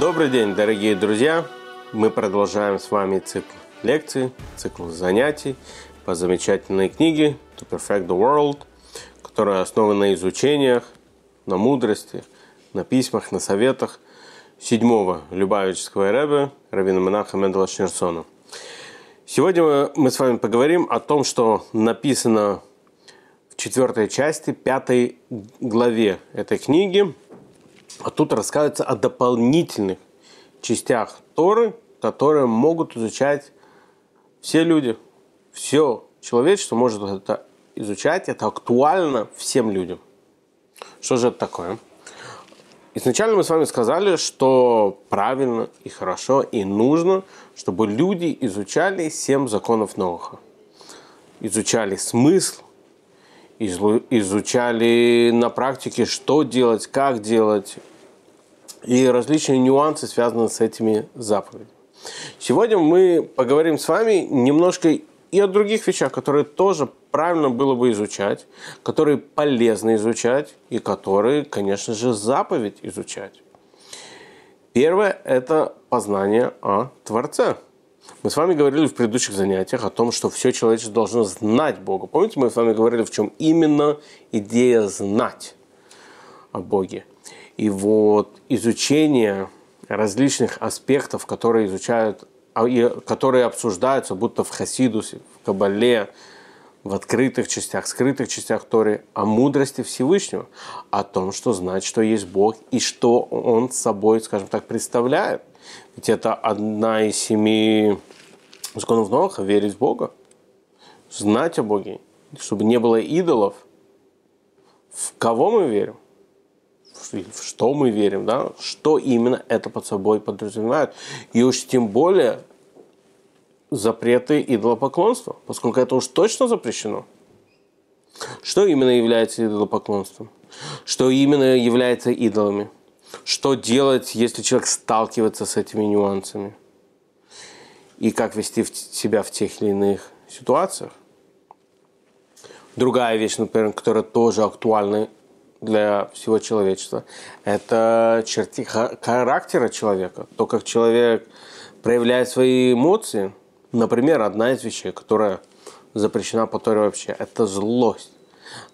Добрый день, дорогие друзья! Мы продолжаем с вами цикл лекций, цикл занятий по замечательной книге To Perfect the World, которая основана на изучениях, на мудрости, на письмах, на советах седьмого Любавического Рэбе, Равина Монаха Мендела Шнерсона. Сегодня мы с вами поговорим о том, что написано в четвертой части, пятой главе этой книги – а тут рассказывается о дополнительных частях Торы, которые могут изучать все люди. Все человечество может это изучать. Это актуально всем людям. Что же это такое? Изначально мы с вами сказали, что правильно и хорошо и нужно, чтобы люди изучали семь законов Ноха. Изучали смысл, изучали на практике, что делать, как делать, и различные нюансы, связанные с этими заповедями. Сегодня мы поговорим с вами немножко и о других вещах, которые тоже правильно было бы изучать, которые полезно изучать и которые, конечно же, заповедь изучать. Первое – это познание о Творце. Мы с вами говорили в предыдущих занятиях о том, что все человечество должно знать Бога. Помните, мы с вами говорили, в чем именно идея знать о Боге. И вот изучение различных аспектов, которые изучают, а, которые обсуждаются, будто в Хасидусе, в Кабале, в открытых частях, скрытых частях Торы, о мудрости Всевышнего, о том, что знать, что есть Бог и что Он собой, скажем так, представляет. Ведь это одна из семи законов Ноха – верить в Бога, знать о Боге, чтобы не было идолов. В кого мы верим? в что мы верим, да, что именно это под собой подразумевает. И уж тем более запреты идолопоклонства, поскольку это уж точно запрещено. Что именно является идолопоклонством? Что именно является идолами? Что делать, если человек сталкивается с этими нюансами? И как вести себя в тех или иных ситуациях? Другая вещь, например, которая тоже актуальна для всего человечества. Это черты характера человека, то, как человек проявляет свои эмоции. Например, одна из вещей, которая запрещена по Торе вообще, это злость.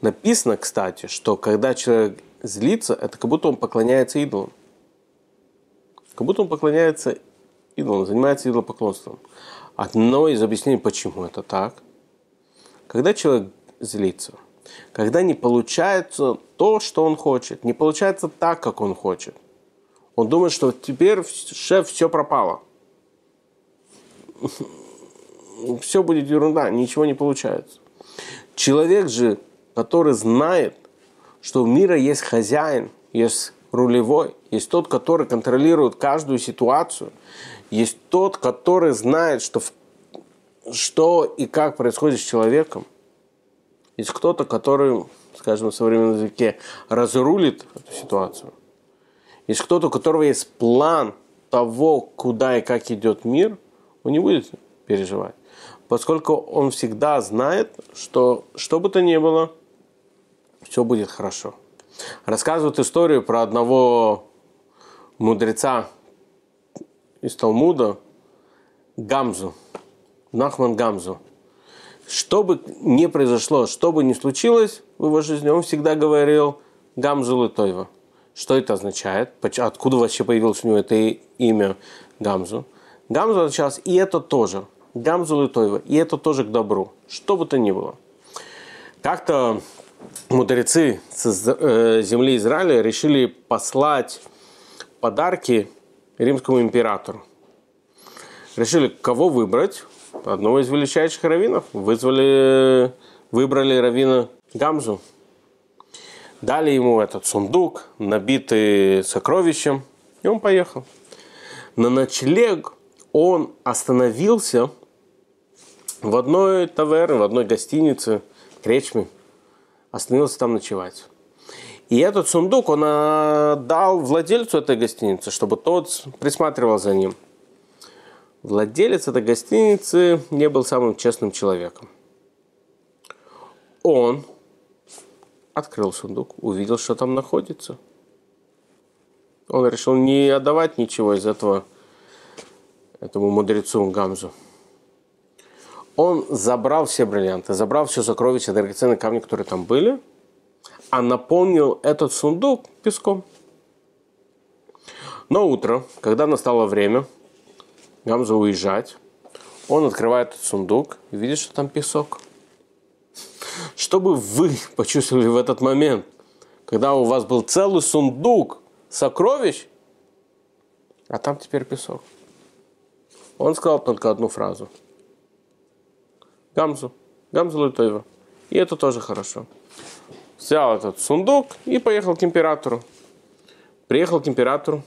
Написано, кстати, что когда человек злится, это как будто он поклоняется идолам. Как будто он поклоняется идолам, занимается идолопоклонством. Одно из объяснений, почему это так. Когда человек злится – когда не получается то, что он хочет, не получается так, как он хочет. Он думает, что теперь шеф все пропало. Все будет ерунда, ничего не получается. Человек же, который знает, что у мира есть хозяин, есть рулевой, есть тот, который контролирует каждую ситуацию, есть тот, который знает, что, что и как происходит с человеком – есть кто-то, который, скажем, в современном языке разрулит эту ситуацию. Есть кто-то, у которого есть план того, куда и как идет мир, он не будет переживать. Поскольку он всегда знает, что что бы то ни было, все будет хорошо. Рассказывают историю про одного мудреца из Талмуда, Гамзу, Нахман Гамзу – что бы ни произошло, что бы ни случилось в его жизни, он всегда говорил Гамзу Тойва. Что это означает? Откуда вообще появилось у него это имя Гамзу? Гамзу означалось и это тоже. Гамзу Тойва. И это тоже к добру. Что бы то ни было. Как-то мудрецы с э, земли Израиля решили послать подарки римскому императору. Решили, кого выбрать одного из величайших раввинов. Вызвали, выбрали раввина Гамзу. Дали ему этот сундук, набитый сокровищем, и он поехал. На ночлег он остановился в одной таверне, в одной гостинице, кречме. Остановился там ночевать. И этот сундук он дал владельцу этой гостиницы, чтобы тот присматривал за ним – Владелец этой гостиницы не был самым честным человеком. Он открыл сундук, увидел, что там находится. Он решил не отдавать ничего из этого этому мудрецу Гамзу. Он забрал все бриллианты, забрал все сокровища, драгоценные камни, которые там были, а наполнил этот сундук песком. Но утро, когда настало время Гамза уезжать, он открывает этот сундук и видит, что там песок. Что бы вы почувствовали в этот момент, когда у вас был целый сундук сокровищ, а там теперь песок? Он сказал только одну фразу. Гамзу. Гамзу Лутоева. И это тоже хорошо. Взял этот сундук и поехал к императору. Приехал к императору.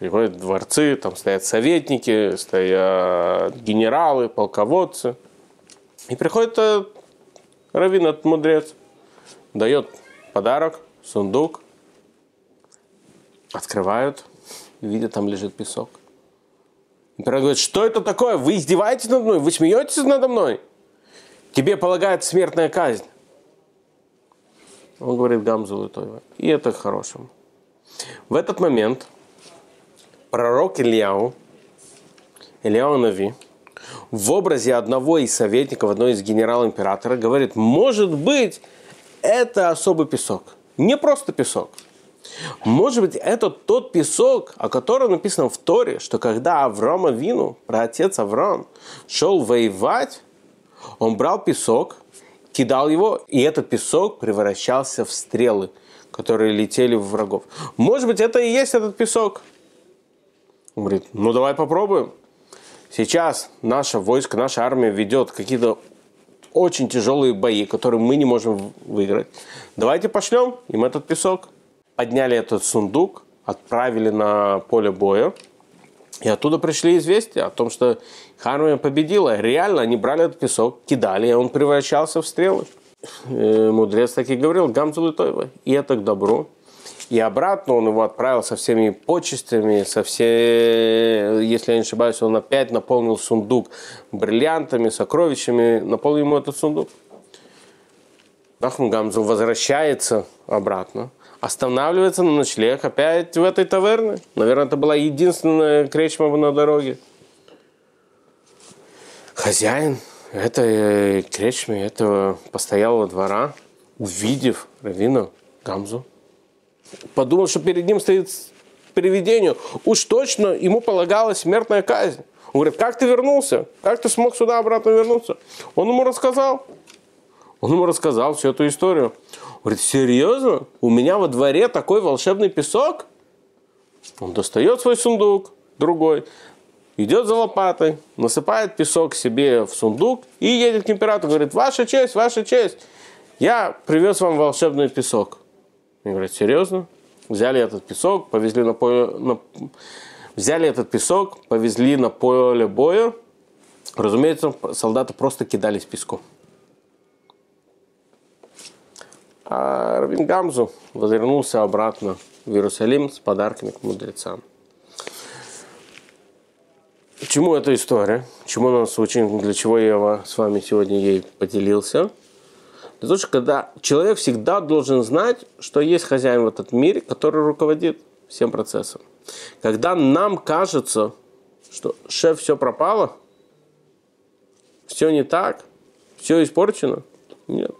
Приходят дворцы, там стоят советники, стоят генералы, полководцы. И приходит этот раввин, этот мудрец, дает подарок, сундук, открывают, видят, там лежит песок. Император говорит, что это такое? Вы издеваетесь надо мной? Вы смеетесь надо мной? Тебе полагается смертная казнь. Он говорит Гамзу Лутоева. И это к хорошему. В этот момент пророк Ильяу, Ильяу Нави, в образе одного из советников, одного из генерал-императора, говорит, может быть, это особый песок. Не просто песок – может быть, это тот песок, о котором написано в Торе, что когда Авраама Вину, про отец Авраам, шел воевать, он брал песок, кидал его, и этот песок превращался в стрелы, которые летели в врагов. Может быть, это и есть этот песок. Он говорит, ну давай попробуем. Сейчас наше войско, наша армия ведет какие-то очень тяжелые бои, которые мы не можем выиграть. Давайте пошлем им этот песок подняли этот сундук, отправили на поле боя. И оттуда пришли известия о том, что армия победила. Реально, они брали этот песок, кидали, и он превращался в стрелы. Э, мудрец так и говорил, Гамзу Литоева. И это к добру. И обратно он его отправил со всеми почестями, со все, если я не ошибаюсь, он опять наполнил сундук бриллиантами, сокровищами, наполнил ему этот сундук. Нахум Гамзу возвращается обратно останавливается на ночлег опять в этой таверне. Наверное, это была единственная кречма на дороге. Хозяин этой кречмы, этого постоялого двора, увидев Равина Гамзу, подумал, что перед ним стоит привидение. Уж точно ему полагалась смертная казнь. Он говорит, как ты вернулся? Как ты смог сюда обратно вернуться? Он ему рассказал. Он ему рассказал всю эту историю. Говорит, серьезно? У меня во дворе такой волшебный песок? Он достает свой сундук, другой, идет за лопатой, насыпает песок себе в сундук и едет к императору. Говорит, ваша честь, ваша честь, я привез вам волшебный песок. И говорит, серьезно? Взяли этот песок, повезли на поле, на... взяли этот песок, повезли на поле боя. Разумеется, солдаты просто кидались песком. А Равин Гамзу возвернулся обратно в Иерусалим с подарками к мудрецам. Чему эта история? Чему нас учит? Для чего я с вами сегодня ей поделился? Для того, что когда человек всегда должен знать, что есть хозяин в этом мире, который руководит всем процессом. Когда нам кажется, что шеф все пропало, все не так, все испорчено, нет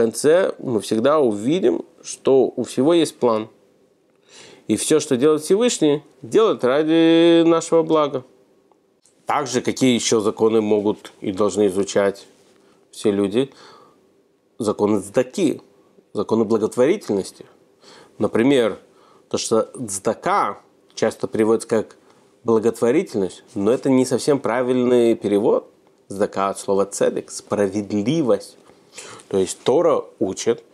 конце мы всегда увидим, что у всего есть план. И все, что делает Всевышний, делает ради нашего блага. Также какие еще законы могут и должны изучать все люди? Законы цдаки, законы благотворительности. Например, то, что цдака часто переводится как благотворительность, но это не совсем правильный перевод. Цдака от слова цедек, справедливость. То есть Тора учит,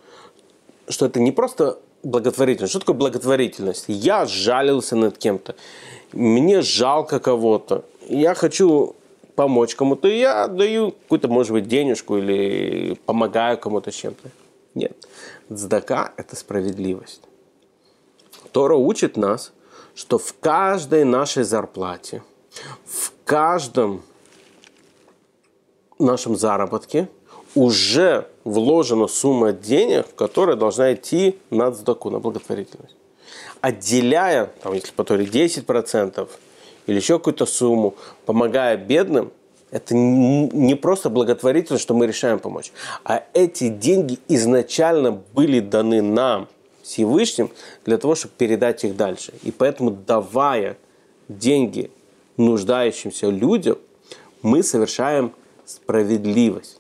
что это не просто благотворительность. Что такое благотворительность? Я жалился над кем-то, мне жалко кого-то, я хочу помочь кому-то, я даю какую-то, может быть, денежку или помогаю кому-то чем-то. Нет. Цдака – это справедливость. Тора учит нас, что в каждой нашей зарплате, в каждом нашем заработке уже вложена сумма денег, которая должна идти на цдаку, на благотворительность. отделяя, там, если по Торе 10% или еще какую-то сумму, помогая бедным, это не просто благотворительность, что мы решаем помочь, а эти деньги изначально были даны нам, Всевышним, для того, чтобы передать их дальше. И поэтому, давая деньги нуждающимся людям, мы совершаем справедливость.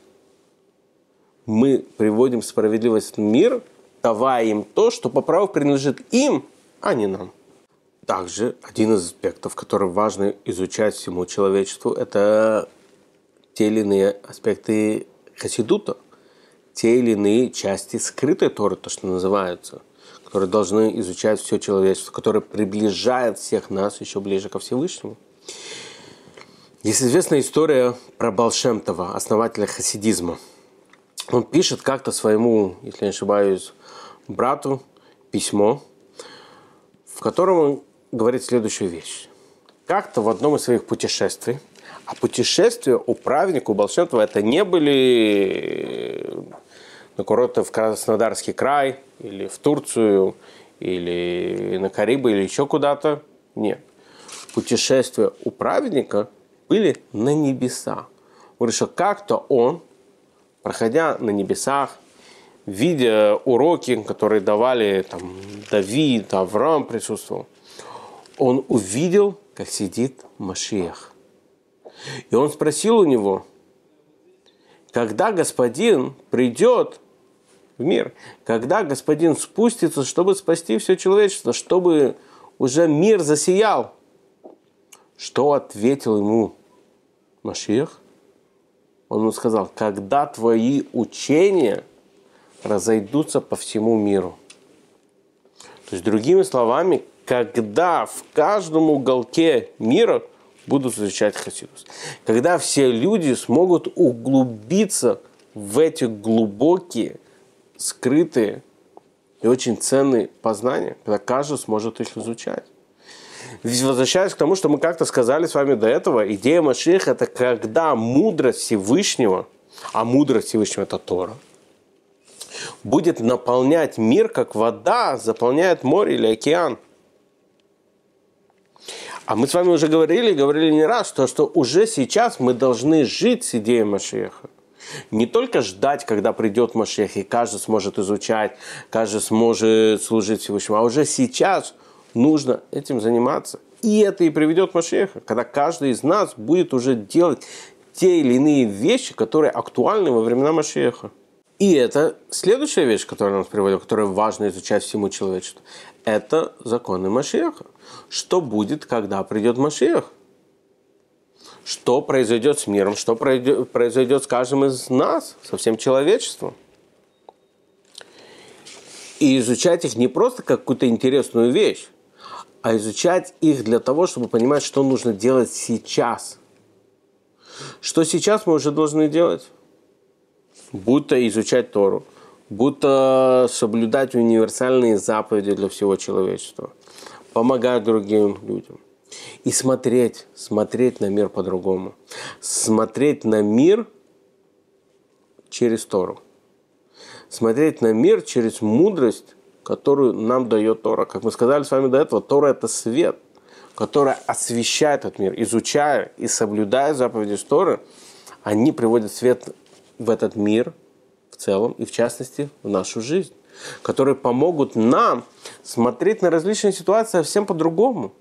Мы приводим справедливость в мир, давая им то, что по праву принадлежит им, а не нам. Также один из аспектов, который важно изучать всему человечеству, это те или иные аспекты хасидута, те или иные части скрытой Торы, то, что называется, которые должны изучать все человечество, которые приближают всех нас еще ближе ко Всевышнему. Есть известная история про Балшемтова, основателя хасидизма. Он пишет как-то своему, если не ошибаюсь, брату письмо, в котором он говорит следующую вещь. Как-то в одном из своих путешествий – а путешествия у праведника, у Болшентова, это не были на курорты в Краснодарский край, или в Турцию, или на Карибы, или еще куда-то. Нет. Путешествия у праведника были на небеса. Он решил, как-то он, проходя на небесах, видя уроки, которые давали там, Давид, Авраам присутствовал, он увидел, как сидит Машиях. И он спросил у него, когда господин придет в мир, когда господин спустится, чтобы спасти все человечество, чтобы уже мир засиял. Что ответил ему Машех? Он ему сказал, когда твои учения разойдутся по всему миру. То есть, другими словами, когда в каждом уголке мира – будут изучать Хасидус. Когда все люди смогут углубиться в эти глубокие, скрытые и очень ценные познания, когда каждый сможет их изучать. Ведь возвращаясь к тому, что мы как-то сказали с вами до этого, идея Машиха – это когда мудрость Всевышнего, а мудрость Всевышнего – это Тора, будет наполнять мир, как вода заполняет море или океан – а мы с вами уже говорили, говорили не раз, что, что уже сейчас мы должны жить с идеей Машеха. Не только ждать, когда придет Машех, и каждый сможет изучать, каждый сможет служить Всевышнему, а уже сейчас нужно этим заниматься. И это и приведет Машеха, когда каждый из нас будет уже делать те или иные вещи, которые актуальны во времена Машеха. И это следующая вещь, которая нас приводит, которая важно изучать всему человечеству. Это законы Машеха. Что будет, когда придет Машех? Что произойдет с миром? Что произойдет с каждым из нас, со всем человечеством? И изучать их не просто как какую-то интересную вещь, а изучать их для того, чтобы понимать, что нужно делать сейчас. Что сейчас мы уже должны делать? будто изучать Тору, будто соблюдать универсальные заповеди для всего человечества, помогать другим людям. И смотреть, смотреть на мир по-другому. Смотреть на мир через Тору. Смотреть на мир через мудрость, которую нам дает Тора. Как мы сказали с вами до этого, Тора – это свет, который освещает этот мир. Изучая и соблюдая заповеди Торы, они приводят свет в этот мир в целом и в частности в нашу жизнь, которые помогут нам смотреть на различные ситуации совсем по-другому,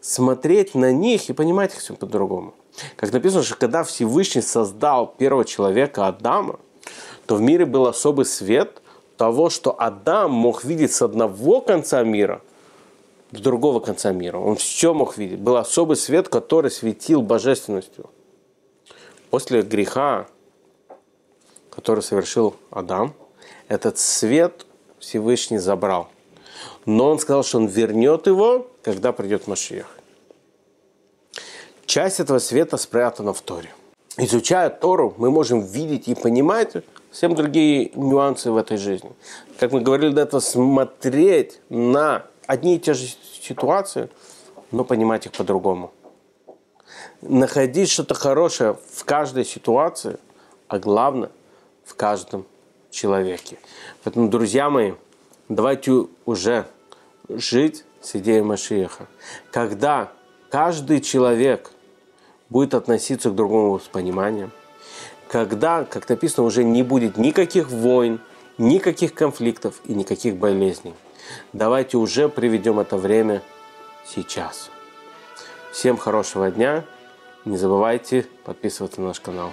смотреть на них и понимать их совсем по-другому. Как написано, что когда Всевышний создал первого человека Адама, то в мире был особый свет того, что Адам мог видеть с одного конца мира в другого конца мира. Он все мог видеть. Был особый свет, который светил божественностью. После греха который совершил Адам, этот свет Всевышний забрал. Но он сказал, что он вернет его, когда придет Машиях. Часть этого света спрятана в Торе. Изучая Тору, мы можем видеть и понимать совсем другие нюансы в этой жизни. Как мы говорили до этого, смотреть на одни и те же ситуации, но понимать их по-другому. Находить что-то хорошее в каждой ситуации, а главное – в каждом человеке. Поэтому, друзья мои, давайте уже жить с идеей Машиеха. Когда каждый человек будет относиться к другому с пониманием, когда, как написано, уже не будет никаких войн, никаких конфликтов и никаких болезней. Давайте уже приведем это время сейчас. Всем хорошего дня. Не забывайте подписываться на наш канал.